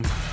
you.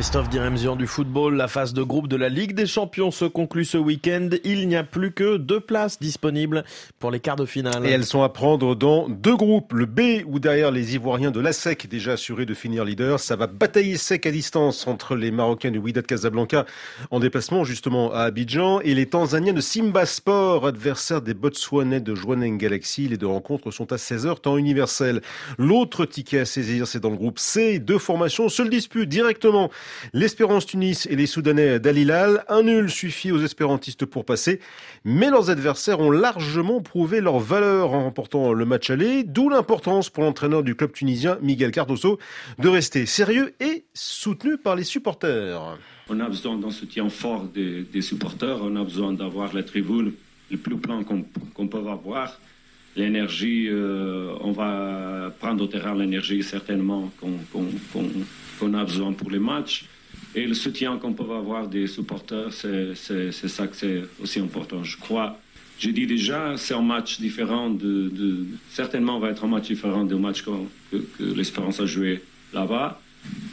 Christophe Diremzian du football, la phase de groupe de la Ligue des Champions se conclut ce week-end. Il n'y a plus que deux places disponibles pour les quarts de finale. Et elles sont à prendre dans deux groupes. Le B, où derrière les Ivoiriens de l'ASEC, déjà assurés de finir leader, ça va batailler sec à distance entre les Marocains du Wydad Casablanca en déplacement justement à Abidjan et les Tanzaniens de Simba Sport, adversaires des Botswanais de Joaneng Galaxy. Les deux rencontres sont à 16h temps universel. L'autre ticket à saisir, c'est dans le groupe C. Deux formations se le disputent directement. L'Espérance Tunis et les Soudanais d'Alilal, un nul suffit aux espérantistes pour passer, mais leurs adversaires ont largement prouvé leur valeur en remportant le match aller, d'où l'importance pour l'entraîneur du club tunisien, Miguel Cardoso, de rester sérieux et soutenu par les supporters. On a besoin d'un soutien fort des, supporters, on a besoin d'avoir la tribune le plus plein qu'on peut avoir. L'énergie, euh, on va prendre au terrain l'énergie certainement qu'on a besoin pour les matchs. Et le soutien qu'on peut avoir des supporters, c'est ça que c'est aussi important. Je crois, j'ai dit déjà, c'est un match différent, de, de, certainement va être un match différent du match que, que l'Espérance a joué là-bas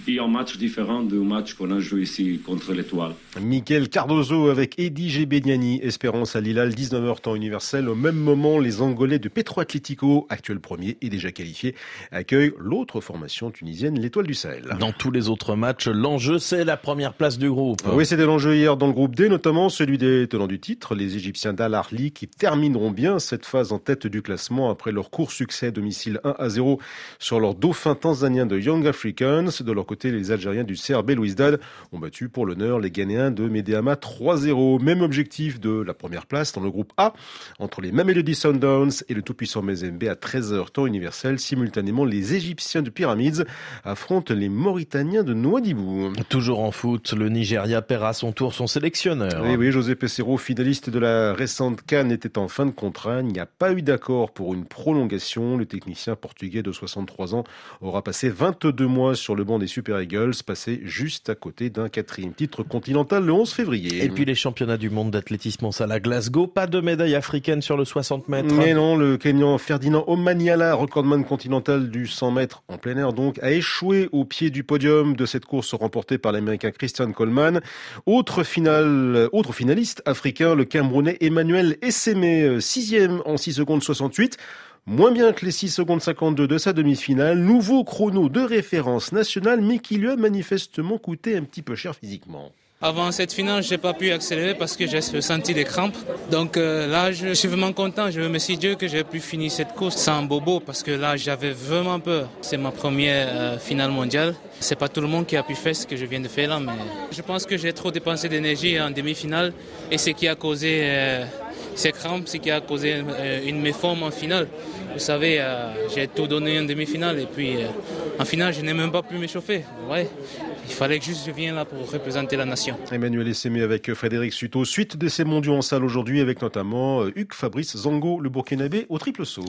et un match différent du match qu'on a joué ici contre l'Étoile. Michael Cardozo avec Eddie Gebeniani, Espérance à Lilal, 19h temps universel. Au même moment, les Angolais de Petro Atlético, actuel premier et déjà qualifié, accueillent l'autre formation tunisienne, l'Étoile du Sahel. Dans tous les autres matchs, l'enjeu, c'est la première place du groupe. Oui, c'était l'enjeu hier dans le groupe D, notamment celui des tenants du titre, les Égyptiens d'Al Arli, qui termineront bien cette phase en tête du classement après leur court succès à domicile 1 à 0 sur leur dauphin tanzanien de Young Africans. De leur côté, les Algériens du CRB Louisdad ont battu pour l'honneur les Ghanéens de Medeama 3-0. Même objectif de la première place dans le groupe A entre les Mamelody Sundowns et le tout-puissant Mezembe à 13h temps universel. Simultanément, les Égyptiens de Pyramids affrontent les Mauritaniens de Nouadhibou. Toujours en foot, le Nigeria perd à son tour son sélectionneur. Oui, oui, José Pesero, finaliste de la récente Cannes, était en fin de contrat. Il n'y a pas eu d'accord pour une prolongation. Le technicien portugais de 63 ans aura passé 22 mois sur le banc des Super Eagles, passé juste à côté d'un quatrième titre continental le 11 février. Et puis les championnats du monde d'athlétisme en salle à Glasgow, pas de médaille africaine sur le 60 mètres. Mais non, le Kenyan Ferdinand Omaniala, recordman continental du 100 mètres en plein air donc, a échoué au pied du podium de cette course remportée par l'américain Christian Coleman. Autre finale, autre finaliste africain, le Camerounais Emmanuel Essémé, sixième en 6 secondes 68. Moins bien que les 6 secondes 52 de sa demi-finale, nouveau chrono de référence nationale, mais qui lui a manifestement coûté un petit peu cher physiquement. Avant cette finale, j'ai pas pu accélérer parce que j'ai senti des crampes. Donc euh, là, je suis vraiment content. Je me suis dit que j'ai pu finir cette course sans bobo parce que là, j'avais vraiment peur. C'est ma première euh, finale mondiale. C'est pas tout le monde qui a pu faire ce que je viens de faire là, mais je pense que j'ai trop dépensé d'énergie en demi-finale et ce qui a causé euh, ces crampes, ce qui a causé une méforme en finale. Vous savez, euh, j'ai tout donné en demi-finale et puis euh, en finale, je n'ai même pas pu m'échauffer. Ouais. Il fallait que juste je vienne là pour représenter la nation. Emmanuel Essémé avec Frédéric Suto. Suite de ces mondiaux en salle aujourd'hui avec notamment euh, Hugues Fabrice Zango, le Burkinabé, au triple saut.